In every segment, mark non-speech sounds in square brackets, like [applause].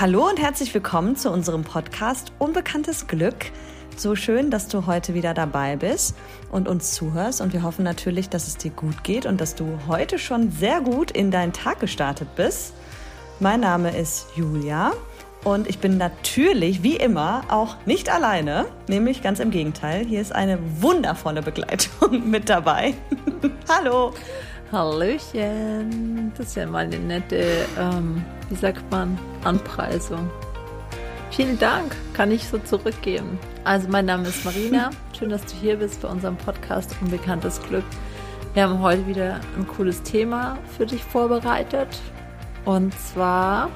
Hallo und herzlich willkommen zu unserem Podcast Unbekanntes Glück. So schön, dass du heute wieder dabei bist und uns zuhörst. Und wir hoffen natürlich, dass es dir gut geht und dass du heute schon sehr gut in deinen Tag gestartet bist. Mein Name ist Julia und ich bin natürlich, wie immer, auch nicht alleine, nämlich ganz im Gegenteil. Hier ist eine wundervolle Begleitung [laughs] mit dabei. [laughs] Hallo. Hallöchen. Das ist ja mal eine nette, ähm, wie sagt man, Anpreisung. Vielen Dank, kann ich so zurückgeben. Also mein Name ist Marina. [laughs] Schön, dass du hier bist bei unserem Podcast Unbekanntes Glück. Wir haben heute wieder ein cooles Thema für dich vorbereitet. Und zwar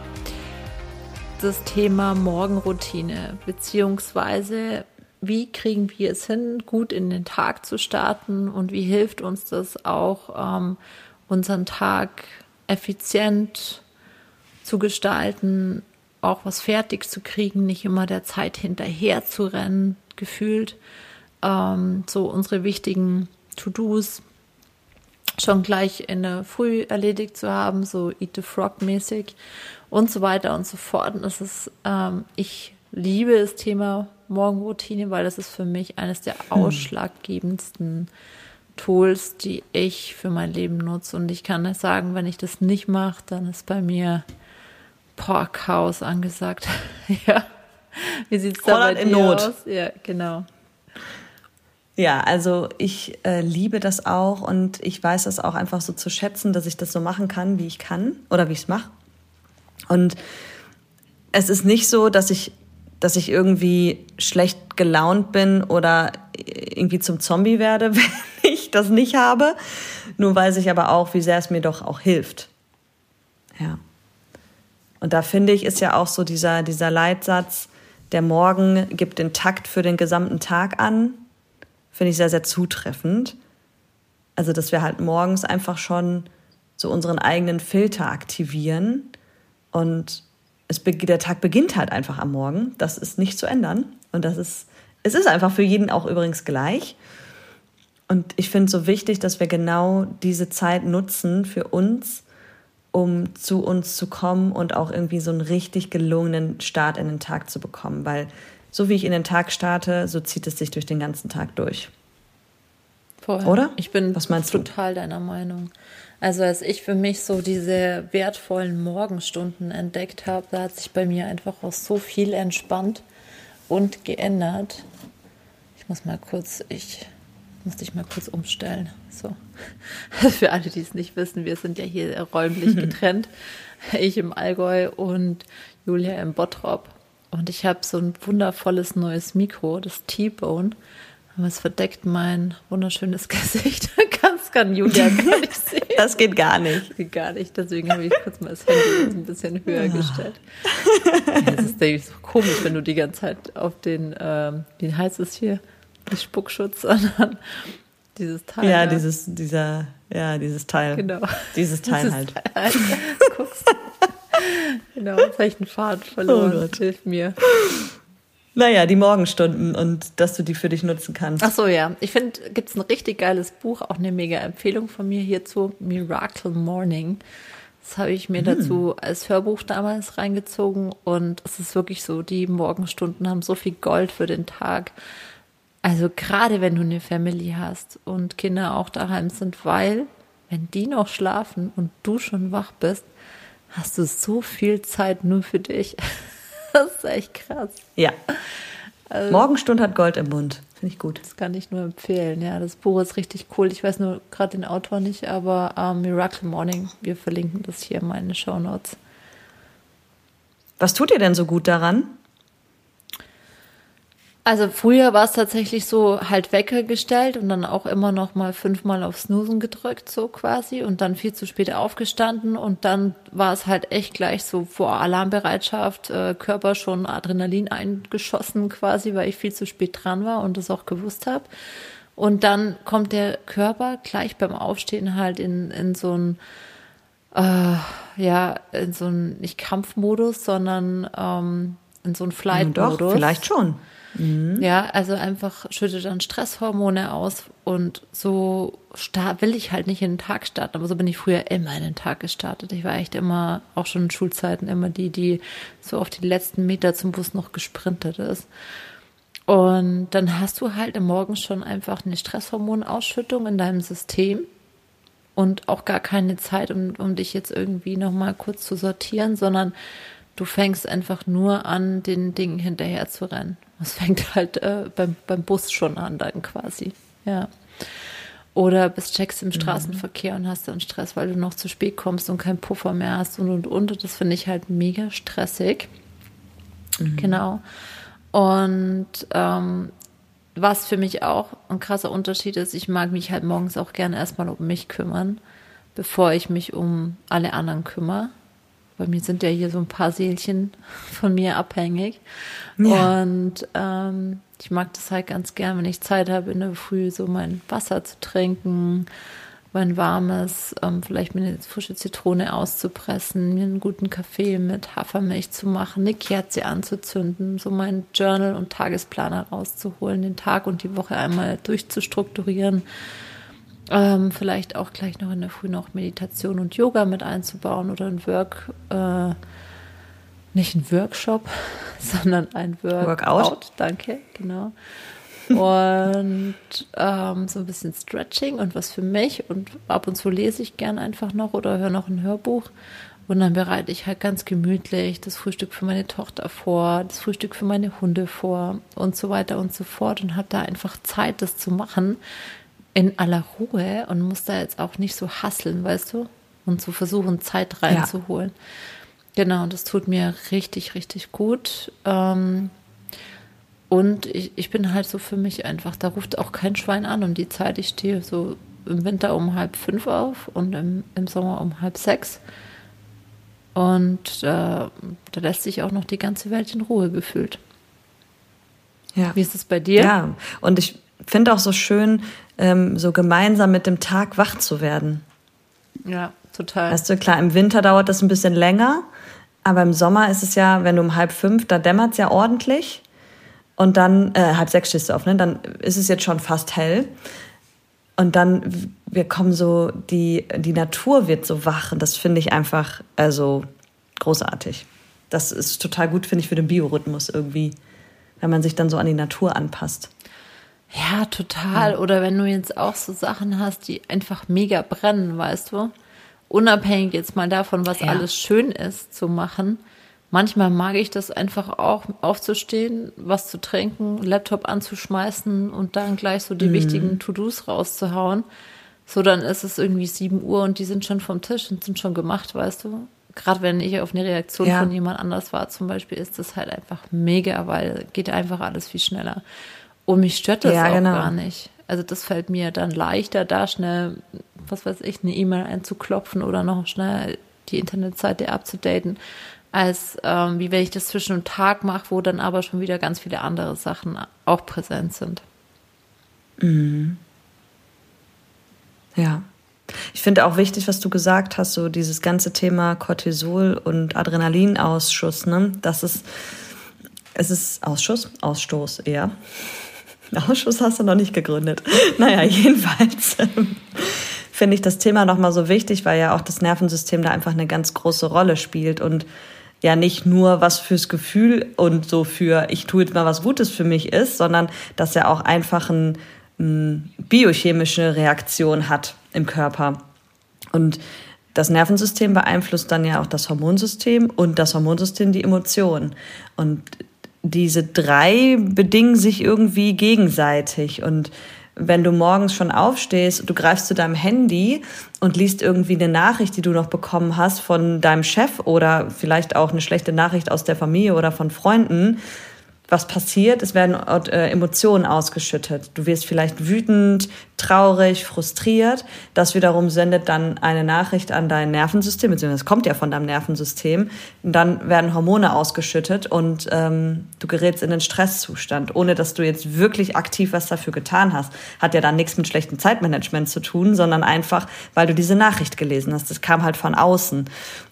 das Thema Morgenroutine, beziehungsweise wie kriegen wir es hin, gut in den Tag zu starten und wie hilft uns das auch, ähm, unseren Tag effizient zu gestalten, auch was fertig zu kriegen, nicht immer der Zeit hinterher zu rennen, gefühlt. Ähm, so unsere wichtigen To-Dos schon gleich in der Früh erledigt zu haben, so Eat the Frog mäßig und so weiter und so fort. Und das ist, ähm, ich liebe das Thema Morgenroutine, weil das ist für mich eines der hm. ausschlaggebendsten Tools, die ich für mein Leben nutze. Und ich kann sagen, wenn ich das nicht mache, dann ist bei mir Chaos angesagt. [laughs] ja. Wie sieht es da bei in Not. aus? Ja, genau. Ja, also ich äh, liebe das auch und ich weiß das auch einfach so zu schätzen, dass ich das so machen kann, wie ich kann oder wie ich es mache. Und es ist nicht so, dass ich, dass ich irgendwie schlecht gelaunt bin oder irgendwie zum Zombie werde, [laughs] wenn ich das nicht habe. Nur weiß ich aber auch, wie sehr es mir doch auch hilft. Ja. Und da finde ich, ist ja auch so dieser, dieser Leitsatz, der Morgen gibt den Takt für den gesamten Tag an, finde ich sehr, sehr zutreffend. Also, dass wir halt morgens einfach schon so unseren eigenen Filter aktivieren und es, der Tag beginnt halt einfach am Morgen. Das ist nicht zu ändern. Und das ist, es ist einfach für jeden auch übrigens gleich. Und ich finde es so wichtig, dass wir genau diese Zeit nutzen für uns, um zu uns zu kommen und auch irgendwie so einen richtig gelungenen Start in den Tag zu bekommen. Weil so wie ich in den Tag starte, so zieht es sich durch den ganzen Tag durch. Vorher. Oder? Ich bin Was meinst total du? deiner Meinung. Also als ich für mich so diese wertvollen Morgenstunden entdeckt habe, da hat sich bei mir einfach auch so viel entspannt und geändert. Ich muss mal kurz, ich muss dich mal kurz umstellen. So. [laughs] Für alle, die es nicht wissen, wir sind ja hier räumlich [laughs] getrennt. Ich im Allgäu und Julia im Bottrop. Und ich habe so ein wundervolles neues Mikro, das T-Bone. Aber es verdeckt mein wunderschönes [laughs] Gesicht. Ganz kann Julia gar nicht sehen. Das geht gar nicht. Das geht gar nicht. Deswegen habe ich kurz mal das Handy ein bisschen höher gestellt. Es ist denke ich, so komisch, wenn du die ganze Zeit auf den, ähm, wie heißt es hier? Nicht Spuckschutz, [laughs] sondern dieses Teil. Ja, dieses, dieser, ja, dieses Teil. Genau. Dieses [laughs] Teil dieses halt. Teil. Guckst. genau, ich einen Faden verloren. Oh Hilf mir. Naja, die Morgenstunden und dass du die für dich nutzen kannst. Ach so, ja. Ich finde, gibt es ein richtig geiles Buch, auch eine mega Empfehlung von mir hierzu, Miracle Morning. Das habe ich mir hm. dazu als Hörbuch damals reingezogen und es ist wirklich so, die Morgenstunden haben so viel Gold für den Tag. Also gerade wenn du eine Family hast und Kinder auch daheim sind, weil wenn die noch schlafen und du schon wach bist, hast du so viel Zeit nur für dich. [laughs] Das ist echt krass. Ja. Also, Morgenstund hat Gold im Mund. Finde ich gut. Das kann ich nur empfehlen. Ja, das Buch ist richtig cool. Ich weiß nur gerade den Autor nicht, aber ähm, Miracle Morning. Wir verlinken das hier in meine Show Notes. Was tut dir denn so gut daran? Also früher war es tatsächlich so halt Wecker gestellt und dann auch immer noch mal fünfmal auf Snoosen gedrückt, so quasi, und dann viel zu spät aufgestanden und dann war es halt echt gleich so vor Alarmbereitschaft, äh, Körper schon Adrenalin eingeschossen quasi, weil ich viel zu spät dran war und das auch gewusst habe. Und dann kommt der Körper gleich beim Aufstehen halt in, in so ein, äh, ja, in so ein, nicht Kampfmodus, sondern ähm, in so ein Flight-Modus. Doch, vielleicht schon. Mhm. Ja, also einfach schüttet dann Stresshormone aus und so will ich halt nicht in den Tag starten. Aber so bin ich früher immer in den Tag gestartet. Ich war echt immer, auch schon in Schulzeiten, immer die, die so auf die letzten Meter zum Bus noch gesprintet ist. Und dann hast du halt im Morgen schon einfach eine Stresshormonausschüttung in deinem System und auch gar keine Zeit, um, um dich jetzt irgendwie nochmal kurz zu sortieren, sondern du fängst einfach nur an, den Dingen hinterher zu rennen. Es fängt halt äh, beim, beim Bus schon an, dann quasi. Ja. Oder bist checkst im mhm. Straßenverkehr und hast dann Stress, weil du noch zu spät kommst und keinen Puffer mehr hast und und und. Das finde ich halt mega stressig. Mhm. Genau. Und ähm, was für mich auch ein krasser Unterschied ist, ich mag mich halt morgens auch gerne erstmal um mich kümmern, bevor ich mich um alle anderen kümmere. Bei mir sind ja hier so ein paar Seelchen [laughs] von mir abhängig. Ja. Und ähm, ich mag das halt ganz gern, wenn ich Zeit habe, in der Früh so mein Wasser zu trinken, mein warmes, ähm, vielleicht mir eine frische Zitrone auszupressen, mir einen guten Kaffee mit Hafermilch zu machen, eine Kerze anzuzünden, so mein Journal und Tagesplaner rauszuholen, den Tag und die Woche einmal durchzustrukturieren ähm, vielleicht auch gleich noch in der Früh noch Meditation und Yoga mit einzubauen oder ein Work, äh, nicht ein Workshop, [laughs] sondern ein Work Workout. Danke, genau. und ähm, so ein bisschen Stretching und was für mich und ab und zu lese ich gern einfach noch oder höre noch ein Hörbuch und dann bereite ich halt ganz gemütlich das Frühstück für meine Tochter vor, das Frühstück für meine Hunde vor und so weiter und so fort und habe da einfach Zeit, das zu machen, in aller Ruhe und muss da jetzt auch nicht so hasseln, weißt du? Und zu versuchen, Zeit reinzuholen. Ja. Genau, das tut mir richtig, richtig gut. Ähm, und ich, ich bin halt so für mich einfach, da ruft auch kein Schwein an um die Zeit. Ich stehe so im Winter um halb fünf auf und im, im Sommer um halb sechs. Und äh, da lässt sich auch noch die ganze Welt in Ruhe gefühlt. Ja. Wie ist es bei dir? Ja, und ich finde auch so schön, ähm, so gemeinsam mit dem Tag wach zu werden. Ja, total. Weißt du, klar, im Winter dauert das ein bisschen länger, aber im Sommer ist es ja, wenn du um halb fünf, da dämmert es ja ordentlich. Und dann, äh, halb sechs stehst du auf, ne? Dann ist es jetzt schon fast hell. Und dann, wir kommen so, die, die Natur wird so wach. Und das finde ich einfach, also großartig. Das ist total gut, finde ich, für den Biorhythmus irgendwie, wenn man sich dann so an die Natur anpasst. Ja, total. Ja. Oder wenn du jetzt auch so Sachen hast, die einfach mega brennen, weißt du? Unabhängig jetzt mal davon, was ja. alles schön ist zu machen. Manchmal mag ich das einfach auch, aufzustehen, was zu trinken, Laptop anzuschmeißen und dann gleich so die mhm. wichtigen To-Dos rauszuhauen. So, dann ist es irgendwie sieben Uhr und die sind schon vom Tisch und sind schon gemacht, weißt du? Gerade wenn ich auf eine Reaktion ja. von jemand anders war, zum Beispiel, ist das halt einfach mega, weil geht einfach alles viel schneller. Und mich stört das ja, auch genau. gar nicht. Also das fällt mir dann leichter, da schnell, was weiß ich, eine E-Mail einzuklopfen oder noch schnell die Internetseite abzudaten, als ähm, wie wenn ich das zwischen einem Tag mache, wo dann aber schon wieder ganz viele andere Sachen auch präsent sind. Mhm. Ja. Ich finde auch wichtig, was du gesagt hast, so dieses ganze Thema Cortisol und Adrenalinausschuss, ne? Das ist, es ist Ausschuss, Ausstoß eher. Ausschuss hast du noch nicht gegründet. [laughs] naja, jedenfalls ähm, finde ich das Thema nochmal so wichtig, weil ja auch das Nervensystem da einfach eine ganz große Rolle spielt und ja nicht nur was fürs Gefühl und so für ich tue jetzt mal was Gutes für mich ist, sondern dass er auch einfach eine ein biochemische Reaktion hat im Körper. Und das Nervensystem beeinflusst dann ja auch das Hormonsystem und das Hormonsystem die Emotionen. Und diese drei bedingen sich irgendwie gegenseitig. Und wenn du morgens schon aufstehst, du greifst zu deinem Handy und liest irgendwie eine Nachricht, die du noch bekommen hast von deinem Chef oder vielleicht auch eine schlechte Nachricht aus der Familie oder von Freunden, was passiert? Es werden äh, Emotionen ausgeschüttet. Du wirst vielleicht wütend, traurig, frustriert. Das wiederum sendet dann eine Nachricht an dein Nervensystem, beziehungsweise es kommt ja von deinem Nervensystem. Und dann werden Hormone ausgeschüttet und ähm, du gerätst in den Stresszustand, ohne dass du jetzt wirklich aktiv was dafür getan hast. Hat ja dann nichts mit schlechtem Zeitmanagement zu tun, sondern einfach, weil du diese Nachricht gelesen hast. Das kam halt von außen.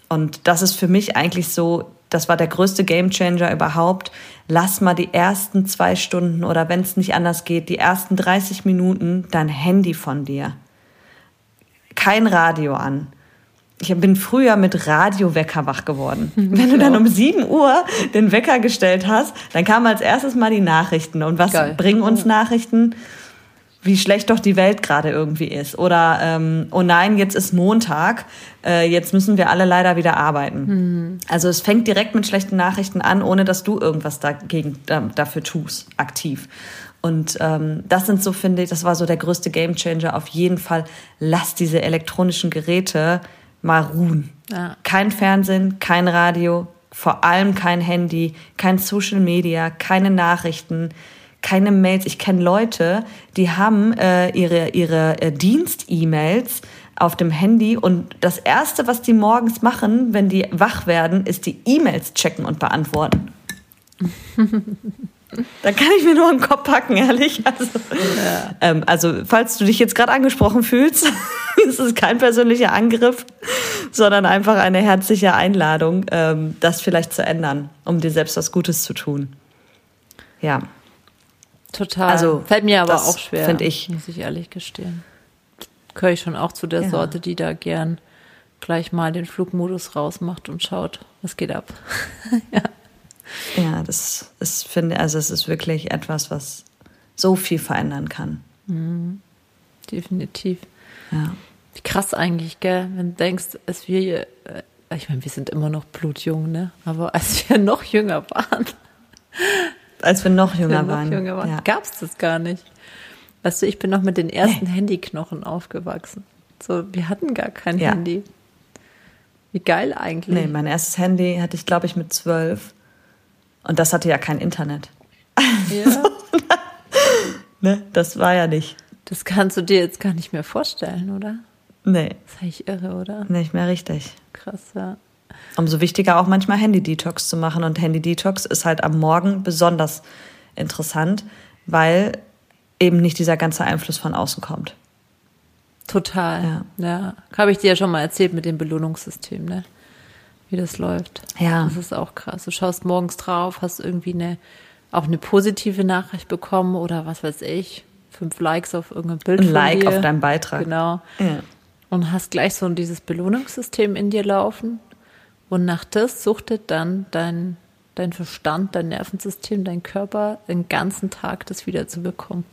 Und das ist für mich eigentlich so das war der größte Gamechanger überhaupt. Lass mal die ersten zwei Stunden oder wenn es nicht anders geht, die ersten 30 Minuten dein Handy von dir. Kein Radio an. Ich bin früher mit Radiowecker wach geworden. [laughs] Wenn du dann um 7 Uhr den Wecker gestellt hast, dann kamen als erstes mal die Nachrichten. Und was Geil. bringen uns Nachrichten? Wie schlecht doch die Welt gerade irgendwie ist. Oder, ähm, oh nein, jetzt ist Montag, äh, jetzt müssen wir alle leider wieder arbeiten. Mhm. Also es fängt direkt mit schlechten Nachrichten an, ohne dass du irgendwas dagegen, äh, dafür tust, aktiv. Und ähm, das sind so, finde ich, das war so der größte Gamechanger. Auf jeden Fall, lass diese elektronischen Geräte mal ruhen. Ja. Kein Fernsehen, kein Radio, vor allem kein Handy, kein Social Media, keine Nachrichten keine Mails. Ich kenne Leute, die haben äh, ihre, ihre äh, Dienst-E-Mails auf dem Handy und das Erste, was die morgens machen, wenn die wach werden, ist die E-Mails checken und beantworten. [laughs] da kann ich mir nur einen Kopf packen, ehrlich. Also, ja. ähm, also falls du dich jetzt gerade angesprochen fühlst, [laughs] ist es kein persönlicher Angriff, sondern einfach eine herzliche Einladung, ähm, das vielleicht zu ändern, um dir selbst was Gutes zu tun. Ja. Total. Also fällt mir aber auch schwer, finde ich, muss ich ehrlich gestehen. Gehöre ich schon auch zu der ja. Sorte, die da gern gleich mal den Flugmodus rausmacht und schaut, was geht ab. [laughs] ja. ja, das ist finde also es ist wirklich etwas, was so viel verändern kann. Mhm. Definitiv. Ja. Wie krass eigentlich, gell? Wenn du denkst, als wir, äh, ich meine, wir sind immer noch blutjung, ne? Aber als wir [laughs] noch jünger waren, als wir noch jünger wir waren. Noch jünger waren. Ja. Gab es das gar nicht. Weißt du, ich bin noch mit den ersten nee. Handyknochen aufgewachsen. So, wir hatten gar kein ja. Handy. Wie geil eigentlich. Nee, mein erstes Handy hatte ich, glaube ich, mit zwölf. Und das hatte ja kein Internet. Ja. [laughs] so, ne, das war ja nicht. Das kannst du dir jetzt gar nicht mehr vorstellen, oder? Nee. Das ist eigentlich irre, oder? Nicht mehr richtig. Krass, ja umso wichtiger auch manchmal Handy-Detox zu machen. Und Handy-Detox ist halt am Morgen besonders interessant, weil eben nicht dieser ganze Einfluss von außen kommt. Total. Ja. ja. Habe ich dir ja schon mal erzählt mit dem Belohnungssystem, ne? Wie das läuft. Ja. Das ist auch krass. Du schaust morgens drauf, hast irgendwie eine, auch eine positive Nachricht bekommen oder was weiß ich, fünf Likes auf irgendeinem Bild. Ein Like auf deinem Beitrag. Genau. Ja. Und hast gleich so dieses Belohnungssystem in dir laufen und nach das suchtet dann dein, dein Verstand, dein Nervensystem, dein Körper den ganzen Tag das wieder zu bekommen.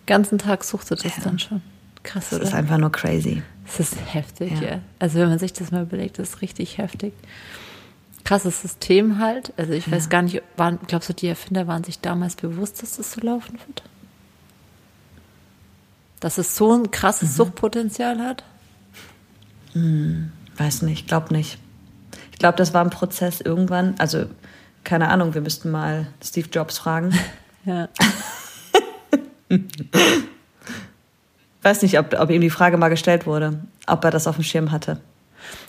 Den ganzen Tag suchtet das ja. dann schon. Krass, das oder? ist einfach nur crazy. Das ist heftig, ja. ja. Also wenn man sich das mal überlegt, das ist richtig heftig. Krasses System halt. Also ich ja. weiß gar nicht, waren, glaubst du, die Erfinder waren sich damals bewusst, dass das so laufen wird? Dass es so ein krasses mhm. Suchtpotenzial hat? Hm, weiß nicht, glaub nicht. Ich glaube, das war ein Prozess irgendwann. Also, keine Ahnung, wir müssten mal Steve Jobs fragen. [laughs] Ja. [laughs] Weiß nicht, ob, ob ihm die Frage mal gestellt wurde, ob er das auf dem Schirm hatte.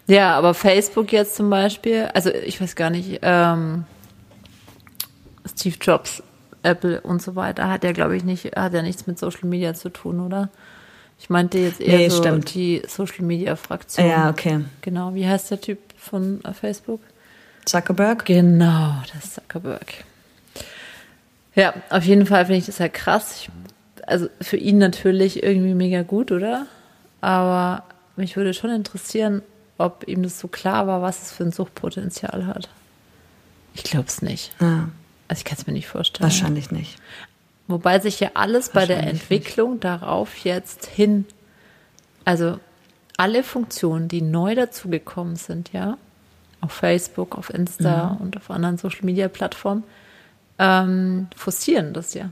Ja, aber Facebook jetzt zum Beispiel, also ich weiß gar nicht, ähm, Steve Jobs, Apple und so weiter hat ja, glaube ich, nicht, hat ja nichts mit Social Media zu tun, oder? Ich meinte jetzt eher nee, so stimmt. die Social Media Fraktion. Ja, okay. Genau. Wie heißt der Typ? Von äh, Facebook? Zuckerberg? Genau, das Zuckerberg. Ja, auf jeden Fall finde ich das halt krass. Ich, also für ihn natürlich irgendwie mega gut, oder? Aber mich würde schon interessieren, ob ihm das so klar war, was es für ein Suchtpotenzial hat. Ich glaube es nicht. Ja. Also ich kann es mir nicht vorstellen. Wahrscheinlich nicht. Wobei sich ja alles bei der Entwicklung nicht. darauf jetzt hin, also alle Funktionen, die neu dazugekommen sind, ja, auf Facebook, auf Insta mhm. und auf anderen Social Media Plattformen, ähm, forcieren das ja.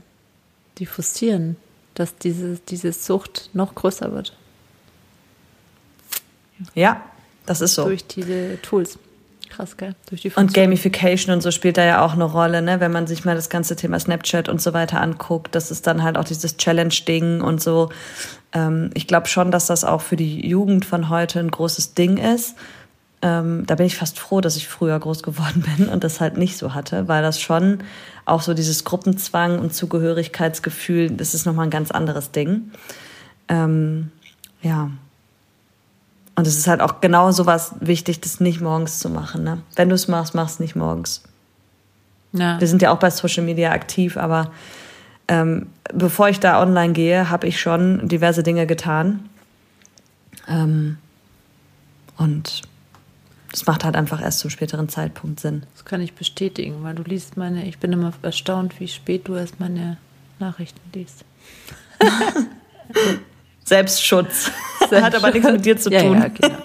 Die forcieren, dass diese, diese Sucht noch größer wird. Ja, das ist so. Durch diese Tools. Krass, gell? Durch die und Gamification und so spielt da ja auch eine Rolle, ne? Wenn man sich mal das ganze Thema Snapchat und so weiter anguckt, das ist dann halt auch dieses Challenge-Ding und so. Ähm, ich glaube schon, dass das auch für die Jugend von heute ein großes Ding ist. Ähm, da bin ich fast froh, dass ich früher groß geworden [laughs] bin und das halt nicht so hatte, weil das schon auch so dieses Gruppenzwang und Zugehörigkeitsgefühl, das ist nochmal ein ganz anderes Ding. Ähm, ja. Und es ist halt auch genau sowas wichtig, das nicht morgens zu machen. Ne? Wenn du es machst, mach es nicht morgens. Ja. Wir sind ja auch bei Social Media aktiv, aber ähm, bevor ich da online gehe, habe ich schon diverse Dinge getan. Ähm, und es macht halt einfach erst zum späteren Zeitpunkt Sinn. Das kann ich bestätigen, weil du liest meine, ich bin immer erstaunt, wie spät du erst meine Nachrichten liest. [laughs] Selbstschutz. Selbstschutz. Hat aber nichts mit dir zu [laughs] tun. Ja, genau.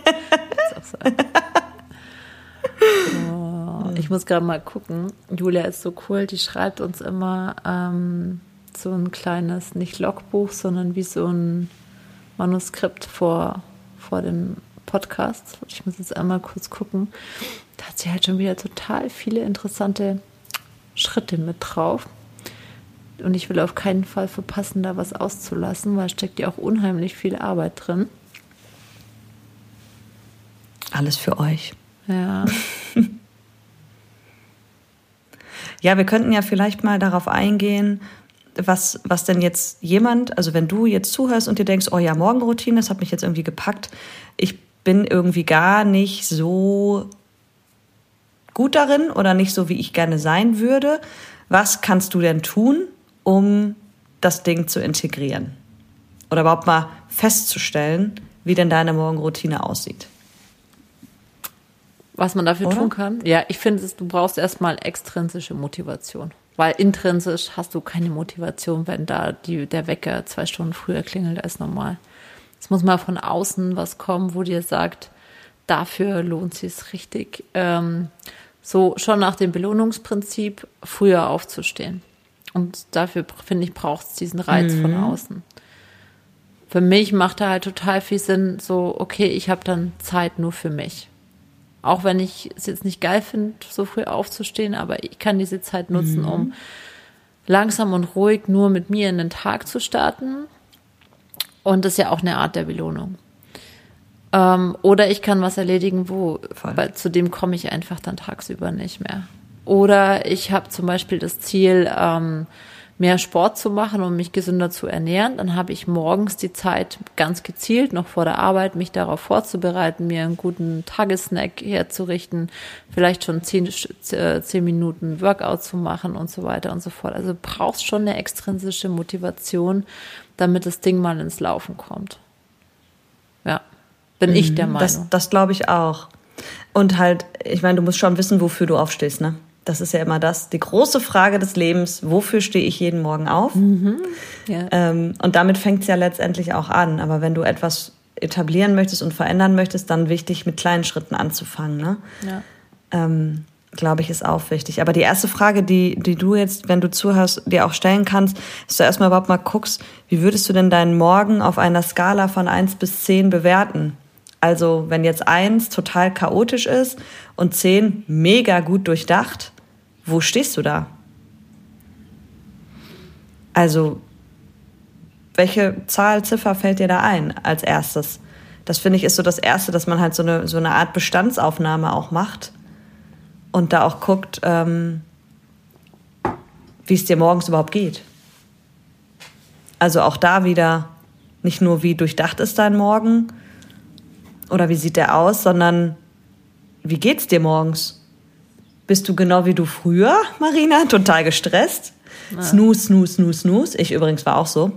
oh, ich muss gerade mal gucken. Julia ist so cool, die schreibt uns immer ähm, so ein kleines, nicht Logbuch, sondern wie so ein Manuskript vor, vor dem Podcast. Ich muss jetzt einmal kurz gucken. Da hat sie halt schon wieder total viele interessante Schritte mit drauf. Und ich will auf keinen Fall verpassen, da was auszulassen, weil steckt ja auch unheimlich viel Arbeit drin. Alles für euch. Ja. [laughs] ja, wir könnten ja vielleicht mal darauf eingehen, was, was denn jetzt jemand, also wenn du jetzt zuhörst und dir denkst, oh ja, Morgenroutine, das hat mich jetzt irgendwie gepackt. Ich bin irgendwie gar nicht so gut darin oder nicht so, wie ich gerne sein würde. Was kannst du denn tun, um das Ding zu integrieren? Oder überhaupt mal festzustellen, wie denn deine Morgenroutine aussieht? Was man dafür Oder? tun kann? Ja, ich finde, du brauchst erstmal extrinsische Motivation. Weil intrinsisch hast du keine Motivation, wenn da die, der Wecker zwei Stunden früher klingelt als normal. Es muss mal von außen was kommen, wo dir sagt, dafür lohnt es richtig. Ähm, so schon nach dem Belohnungsprinzip früher aufzustehen. Und dafür, finde ich, braucht es diesen Reiz mhm. von außen. Für mich macht da halt total viel Sinn, so, okay, ich habe dann Zeit nur für mich. Auch wenn ich es jetzt nicht geil finde, so früh aufzustehen, aber ich kann diese Zeit nutzen, mhm. um langsam und ruhig nur mit mir in den Tag zu starten. Und das ist ja auch eine Art der Belohnung. Ähm, oder ich kann was erledigen, wo, weil zu dem komme ich einfach dann tagsüber nicht mehr. Oder ich habe zum Beispiel das Ziel, ähm, mehr Sport zu machen und mich gesünder zu ernähren. Dann habe ich morgens die Zeit ganz gezielt, noch vor der Arbeit, mich darauf vorzubereiten, mir einen guten Tagessnack herzurichten, vielleicht schon zehn, äh, zehn Minuten Workout zu machen und so weiter und so fort. Also brauchst schon eine extrinsische Motivation, damit das Ding mal ins Laufen kommt. Ja, bin mhm, ich der Meinung. Das, das glaube ich auch. Und halt, ich meine, du musst schon wissen, wofür du aufstehst, ne? Das ist ja immer das, die große Frage des Lebens, wofür stehe ich jeden Morgen auf? Mhm, ja. ähm, und damit fängt es ja letztendlich auch an. Aber wenn du etwas etablieren möchtest und verändern möchtest, dann wichtig, mit kleinen Schritten anzufangen. Ne? Ja. Ähm, Glaube ich, ist auch wichtig. Aber die erste Frage, die, die du jetzt, wenn du zuhörst, dir auch stellen kannst, ist du erstmal überhaupt mal guckst, wie würdest du denn deinen Morgen auf einer Skala von eins bis zehn bewerten? Also, wenn jetzt eins total chaotisch ist und zehn mega gut durchdacht, wo stehst du da? Also, welche Zahl, Ziffer fällt dir da ein als erstes? Das finde ich ist so das Erste, dass man halt so eine, so eine Art Bestandsaufnahme auch macht und da auch guckt, ähm, wie es dir morgens überhaupt geht. Also auch da wieder nicht nur, wie durchdacht ist dein Morgen oder wie sieht der aus, sondern wie geht's dir morgens? Bist du genau wie du früher, Marina, total gestresst? Ja. Snooze, snooze, snooze, snooze. Ich übrigens war auch so.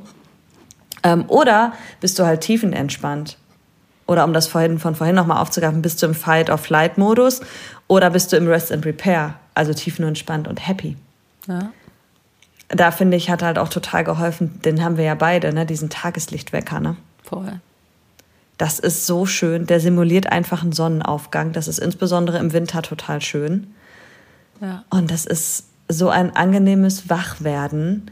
Ähm, oder bist du halt tiefenentspannt? Oder um das vorhin, von vorhin nochmal aufzugreifen, bist du im Fight-of-Flight-Modus oder bist du im Rest and Repair, also tiefenentspannt und happy? Ja. Da finde ich, hat halt auch total geholfen, den haben wir ja beide, ne, diesen Tageslichtwecker, ne? Vorher. Das ist so schön. Der simuliert einfach einen Sonnenaufgang. Das ist insbesondere im Winter total schön. Ja. Und das ist so ein angenehmes Wachwerden.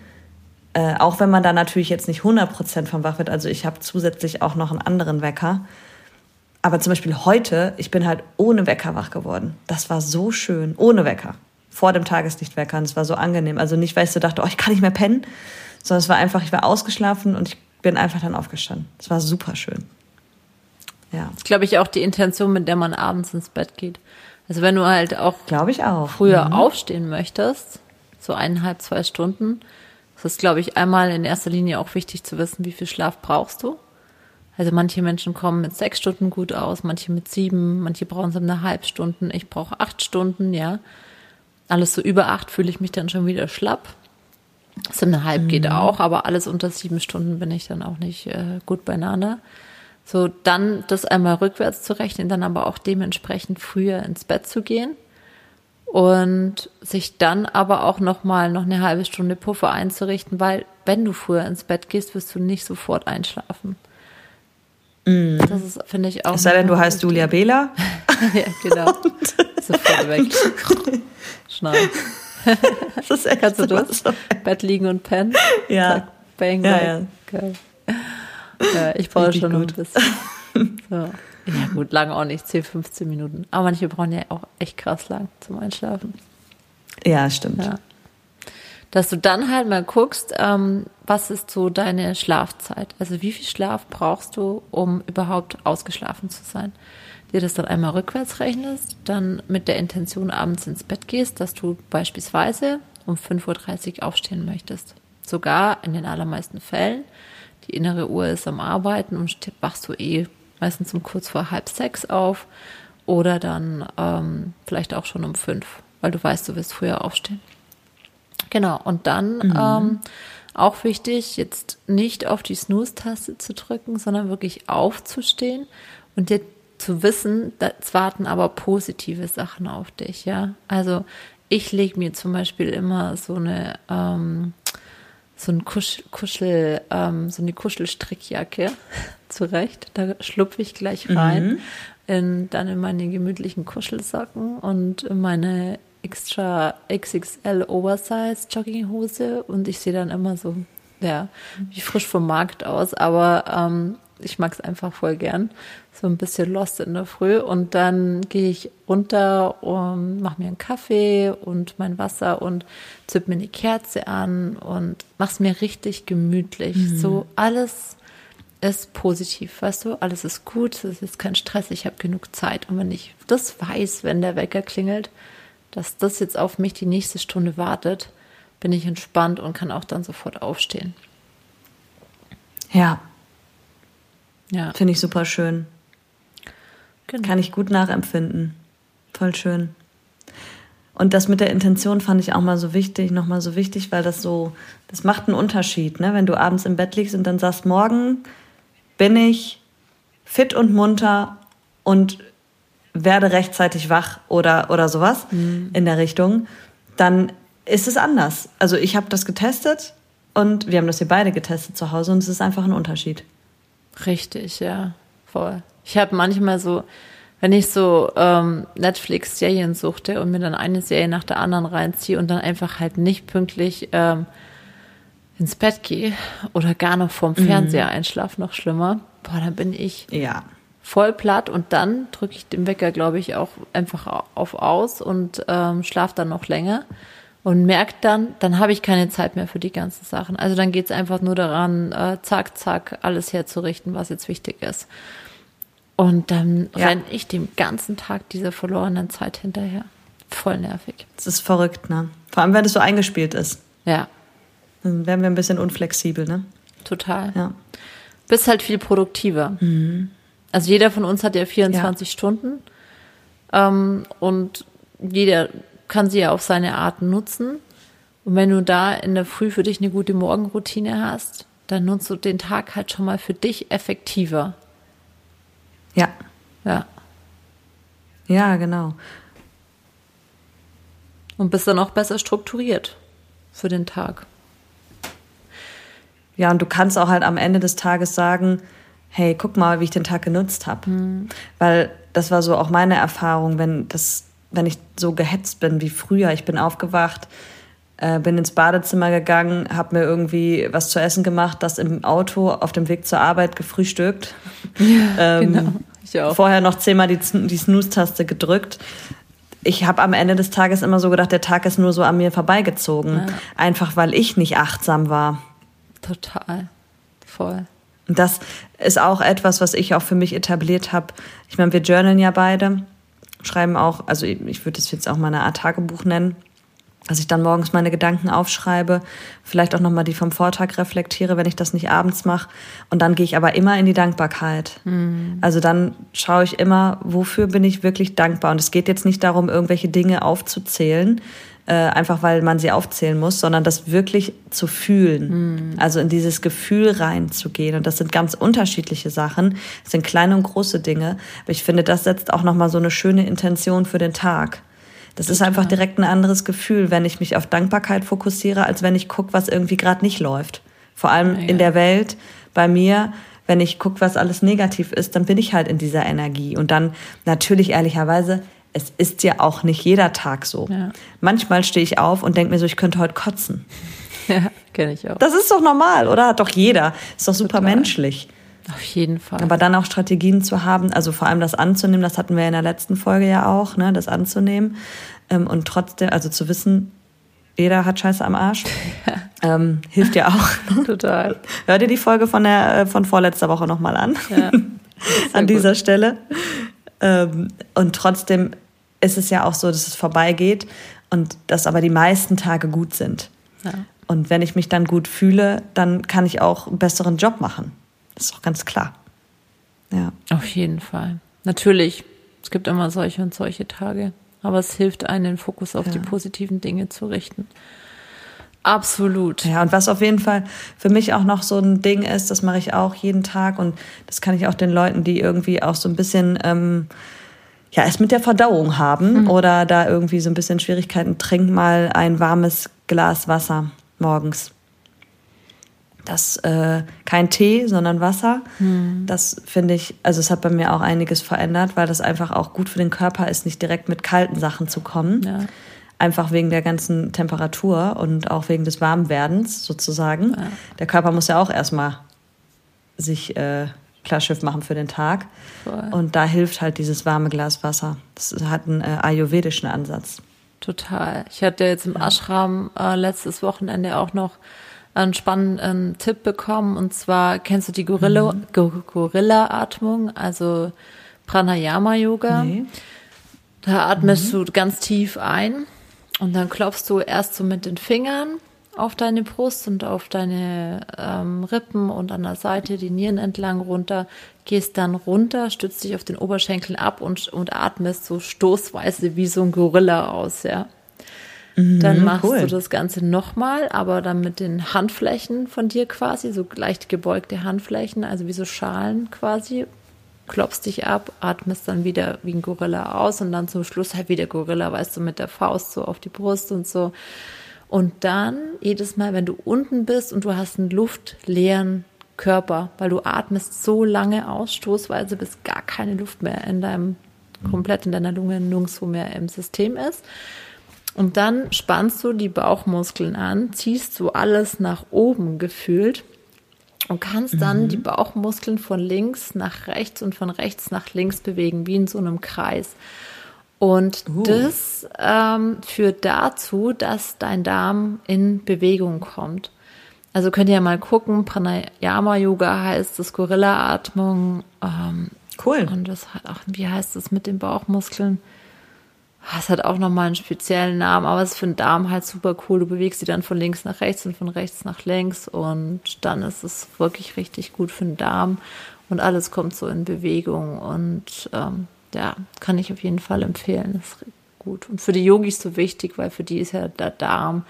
Äh, auch wenn man da natürlich jetzt nicht 100% vom wach wird. Also ich habe zusätzlich auch noch einen anderen Wecker. Aber zum Beispiel heute, ich bin halt ohne Wecker wach geworden. Das war so schön. Ohne Wecker. Vor dem Tageslichtwecker. Und es war so angenehm. Also nicht, weil ich so dachte, oh, ich kann nicht mehr pennen. Sondern es war einfach, ich war ausgeschlafen und ich bin einfach dann aufgestanden. Es war super schön. Ja. Das ist, glaube ich, auch die Intention, mit der man abends ins Bett geht. Also wenn du halt auch, glaube ich auch, früher mhm. aufstehen möchtest, so eineinhalb, zwei Stunden, ist es, glaube ich, einmal in erster Linie auch wichtig zu wissen, wie viel Schlaf brauchst du. Also manche Menschen kommen mit sechs Stunden gut aus, manche mit sieben, manche brauchen so eine halbe Stunden. Ich brauche acht Stunden, ja. Alles so über acht fühle ich mich dann schon wieder schlapp. Siebeneinhalb mhm. geht auch, aber alles unter sieben Stunden bin ich dann auch nicht äh, gut beieinander. So, dann das einmal rückwärts zu rechnen, dann aber auch dementsprechend früher ins Bett zu gehen und sich dann aber auch noch mal noch eine halbe Stunde Puffer einzurichten, weil wenn du früher ins Bett gehst, wirst du nicht sofort einschlafen. Mm. Das ist, finde ich auch. Es sei denn, du heißt Julia Bela. [laughs] ja, genau. sofort weg. [laughs] Schnell. das ist echt Kannst du das? Bett liegen und pennen? Ja. Zack, bang, ja, ja. Okay. Ja. [laughs] Ich brauche schon gut. ein bisschen. [laughs] So. Ja, gut, lange auch nicht, 10, 15 Minuten. Aber manche brauchen ja auch echt krass lang zum Einschlafen. Ja, stimmt. Ja. Dass du dann halt mal guckst, ähm, was ist so deine Schlafzeit? Also wie viel Schlaf brauchst du, um überhaupt ausgeschlafen zu sein? Dir das dann einmal rückwärts rechnest, dann mit der Intention abends ins Bett gehst, dass du beispielsweise um 5.30 Uhr aufstehen möchtest. Sogar in den allermeisten Fällen. Die innere Uhr ist am Arbeiten und wachst du eh meistens um kurz vor halb sechs auf oder dann ähm, vielleicht auch schon um fünf, weil du weißt, du wirst früher aufstehen. Genau, und dann mhm. ähm, auch wichtig, jetzt nicht auf die Snooze-Taste zu drücken, sondern wirklich aufzustehen und dir zu wissen, es warten aber positive Sachen auf dich, ja. Also ich lege mir zum Beispiel immer so eine ähm, so ein Kuschel, Kuschel ähm, so eine Kuschelstrickjacke [laughs] zurecht. Da schlupfe ich gleich rein. Mhm. In, dann in meine gemütlichen Kuschelsocken und in meine extra XXL Oversize Jogginghose und ich sehe dann immer so, ja, wie frisch vom Markt aus, aber ähm, ich mag es einfach voll gern. So ein bisschen lost in der Früh. Und dann gehe ich runter und mache mir einen Kaffee und mein Wasser und zünd mir eine Kerze an und mach's mir richtig gemütlich. Mhm. So alles ist positiv, weißt du? Alles ist gut, es ist kein Stress, ich habe genug Zeit. Und wenn ich das weiß, wenn der Wecker klingelt, dass das jetzt auf mich die nächste Stunde wartet, bin ich entspannt und kann auch dann sofort aufstehen. Ja, ja. Finde ich super schön. Genau. Kann ich gut nachempfinden. Voll schön. Und das mit der Intention fand ich auch mal so wichtig, nochmal so wichtig, weil das so, das macht einen Unterschied, ne? Wenn du abends im Bett liegst und dann sagst, morgen bin ich fit und munter und werde rechtzeitig wach oder, oder sowas mhm. in der Richtung, dann ist es anders. Also ich habe das getestet und wir haben das hier beide getestet zu Hause und es ist einfach ein Unterschied. Richtig, ja, voll. Ich habe manchmal so, wenn ich so ähm, Netflix-Serien suchte und mir dann eine Serie nach der anderen reinziehe und dann einfach halt nicht pünktlich ähm, ins Bett gehe oder gar noch vorm mhm. Fernseher einschlafe, noch schlimmer, boah, dann bin ich ja. voll platt und dann drücke ich den Wecker, glaube ich, auch einfach auf aus und ähm, schlafe dann noch länger und merkt dann, dann habe ich keine Zeit mehr für die ganzen Sachen. Also dann geht es einfach nur daran, äh, zack, zack, alles herzurichten, was jetzt wichtig ist. Und dann ja. renne ich den ganzen Tag dieser verlorenen Zeit hinterher. Voll nervig. Das ist verrückt, ne? Vor allem, wenn es so eingespielt ist. Ja. Dann werden wir ein bisschen unflexibel, ne? Total. Ja. Bist halt viel produktiver. Mhm. Also jeder von uns hat ja 24 ja. Stunden. Ähm, und jeder kann sie ja auf seine Art nutzen. Und wenn du da in der Früh für dich eine gute Morgenroutine hast, dann nutzt du den Tag halt schon mal für dich effektiver. Ja. Ja. Ja, genau. Und bist dann auch besser strukturiert für den Tag. Ja, und du kannst auch halt am Ende des Tages sagen, hey, guck mal, wie ich den Tag genutzt habe. Mhm. Weil das war so auch meine Erfahrung, wenn das wenn ich so gehetzt bin wie früher. Ich bin aufgewacht, äh, bin ins Badezimmer gegangen, habe mir irgendwie was zu essen gemacht, das im Auto auf dem Weg zur Arbeit gefrühstückt. [laughs] Ja, ähm, genau. Ich auch. Vorher noch zehnmal die, die Snooze-Taste gedrückt. Ich habe am Ende des Tages immer so gedacht, der Tag ist nur so an mir vorbeigezogen. Ja. Einfach weil ich nicht achtsam war. Total. Voll. Und das ist auch etwas, was ich auch für mich etabliert habe. Ich meine, wir journalen ja beide schreiben auch, also ich würde es jetzt auch mal eine Art Tagebuch nennen. Dass ich dann morgens meine Gedanken aufschreibe, vielleicht auch nochmal die vom Vortag reflektiere, wenn ich das nicht abends mache. Und dann gehe ich aber immer in die Dankbarkeit. Mhm. Also dann schaue ich immer, wofür bin ich wirklich dankbar. Und es geht jetzt nicht darum, irgendwelche Dinge aufzuzählen, äh, einfach weil man sie aufzählen muss, sondern das wirklich zu fühlen. Mhm. Also in dieses Gefühl reinzugehen. Und das sind ganz unterschiedliche Sachen. Das sind kleine und große Dinge. Aber ich finde, das setzt auch nochmal so eine schöne Intention für den Tag. Das ist einfach direkt ein anderes Gefühl, wenn ich mich auf Dankbarkeit fokussiere, als wenn ich gucke, was irgendwie gerade nicht läuft. Vor allem in der Welt, bei mir, wenn ich gucke, was alles negativ ist, dann bin ich halt in dieser Energie. Und dann natürlich ehrlicherweise, es ist ja auch nicht jeder Tag so. Ja. Manchmal stehe ich auf und denke mir so, ich könnte heute kotzen. [laughs] Ja, kenne ich auch. Das ist doch normal, oder? Hat doch jeder. Ist doch super Total. menschlich. Auf jeden Fall. Aber dann auch Strategien zu haben, also vor allem das anzunehmen, das hatten wir in der letzten Folge ja auch, ne, das anzunehmen ähm, und trotzdem, also zu wissen, jeder hat Scheiße am Arsch, [laughs] ja. ähm, hilft ja auch. [laughs] Total. Hör dir die Folge von der äh, von vorletzter Woche nochmal an. Ja, [laughs] an dieser gut. Stelle. Ähm, und trotzdem ist es ja auch so, dass es vorbeigeht und dass aber die meisten Tage gut sind. Ja. Und wenn ich mich dann gut fühle, dann kann ich auch einen besseren Job machen. Das ist auch ganz klar. Ja. Auf jeden Fall. Natürlich. Es gibt immer solche und solche Tage. Aber es hilft einen, den Fokus auf ja. die positiven Dinge zu richten. Absolut. Ja, und was auf jeden Fall für mich auch noch so ein Ding ist, das mache ich auch jeden Tag und das kann ich auch den Leuten, die irgendwie auch so ein bisschen ähm, ja, es mit der Verdauung haben mhm. oder da irgendwie so ein bisschen Schwierigkeiten, trink mal ein warmes Glas Wasser morgens das äh, kein Tee, sondern Wasser. Hm. Das finde ich, also es hat bei mir auch einiges verändert, weil das einfach auch gut für den Körper ist, nicht direkt mit kalten Sachen zu kommen. Ja. Einfach wegen der ganzen Temperatur und auch wegen des Warmwerdens sozusagen. Ja. Der Körper muss ja auch erstmal sich äh, Klarschiff machen für den Tag. Voll. Und da hilft halt dieses warme Glas Wasser. Das hat einen äh, ayurvedischen Ansatz. Total. Ich hatte jetzt im Ashram äh, letztes Wochenende auch noch einen spannenden Tipp bekommen. Und zwar kennst du die Gorilla, mhm. Gorilla-Atmung, also Pranayama-Yoga. Nee. Da atmest mhm. du ganz tief ein und dann klopfst du erst so mit den Fingern auf deine Brust und auf deine ähm, Rippen und an der Seite die Nieren entlang runter, gehst dann runter, stützt dich auf den Oberschenkeln ab und, und atmest so stoßweise wie so ein Gorilla aus, ja. Mhm, dann machst cool. du das Ganze nochmal, aber dann mit den Handflächen von dir quasi, so leicht gebeugte Handflächen, also wie so Schalen quasi. Klopfst dich ab, atmest dann wieder wie ein Gorilla aus und dann zum Schluss halt wieder Gorilla, weißt du, mit der Faust so auf die Brust und so. Und dann jedes Mal, wenn du unten bist und du hast einen luftleeren Körper, weil du atmest so lange aus, stoßweise, bis gar keine Luft mehr in deinem, komplett in deiner Lunge nirgendwo mehr im System ist und dann spannst du die Bauchmuskeln an, ziehst du alles nach oben gefühlt und kannst dann mhm. die Bauchmuskeln von links nach rechts und von rechts nach links bewegen, wie in so einem Kreis. Und uh. das ähm, führt dazu, dass dein Darm in Bewegung kommt. Also könnt ihr ja mal gucken, Pranayama Yoga heißt das Gorilla-Atmung. Ähm, cool. Und das auch, wie heißt das mit den Bauchmuskeln? Ah, es hat auch nochmal einen speziellen Namen, aber es ist für den Darm halt super cool. Du bewegst sie dann von links nach rechts und von rechts nach links und dann ist es wirklich richtig gut für den Darm und alles kommt so in Bewegung und ähm, ja, kann ich auf jeden Fall empfehlen. Das ist gut. Und für die Yogis so wichtig, weil für die ist ja der Darm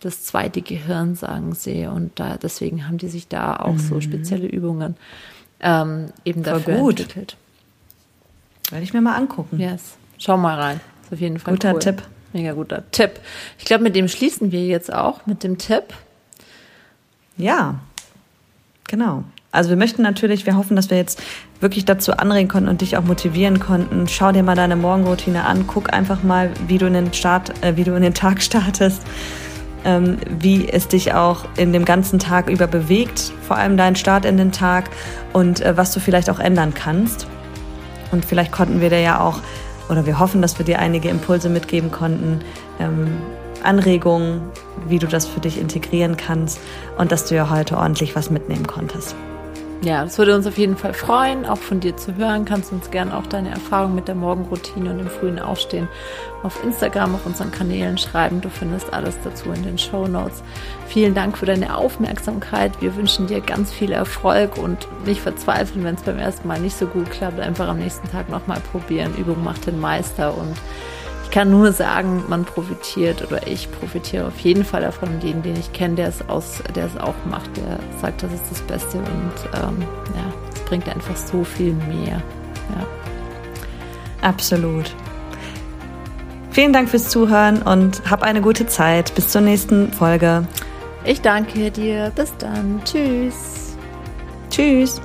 das zweite Gehirn, sagen sie. Und da, deswegen haben die sich da auch mhm. so spezielle Übungen ähm, eben Voll dafür gut. entwickelt. Werde ich mir mal angucken. Yes. Schau mal rein. Ist auf jeden Fall Guter cool. Tipp. Mega guter Tipp. Ich glaube, mit dem schließen wir jetzt auch, mit dem Tipp. Ja, genau. Also wir möchten natürlich, wir hoffen, dass wir jetzt wirklich dazu anregen konnten und dich auch motivieren konnten. Schau dir mal deine Morgenroutine an, guck einfach mal, wie du in den Start, äh, wie du in den Tag [laughs] startest, ähm, wie es dich auch in dem ganzen Tag über bewegt, vor allem dein Start in den Tag und äh, was du vielleicht auch ändern kannst. Und vielleicht konnten wir dir ja auch oder wir hoffen, dass wir dir einige Impulse mitgeben konnten, ähm, Anregungen, wie du das für dich integrieren kannst und dass du ja heute ordentlich was mitnehmen konntest. Ja, es würde uns auf jeden Fall freuen, auch von dir zu hören. Kannst uns gerne auch deine Erfahrungen mit der Morgenroutine und dem frühen Aufstehen auf Instagram, auf unseren Kanälen schreiben. Du findest alles dazu in den Show Notes. Vielen Dank für deine Aufmerksamkeit. Wir wünschen dir ganz viel Erfolg und nicht verzweifeln, wenn es beim ersten Mal nicht so gut klappt. Einfach am nächsten Tag nochmal probieren. Übung macht den Meister und ich kann nur sagen, man profitiert oder ich profitiere auf jeden Fall davon. Den, den ich kenne, der es aus, der es auch macht, der sagt, das ist das Beste und ähm, ja, es bringt einfach so viel mehr. Ja. Absolut. Vielen Dank fürs Zuhören und hab eine gute Zeit. Bis zur nächsten Folge. Ich danke dir. Bis dann. Tschüss. Tschüss.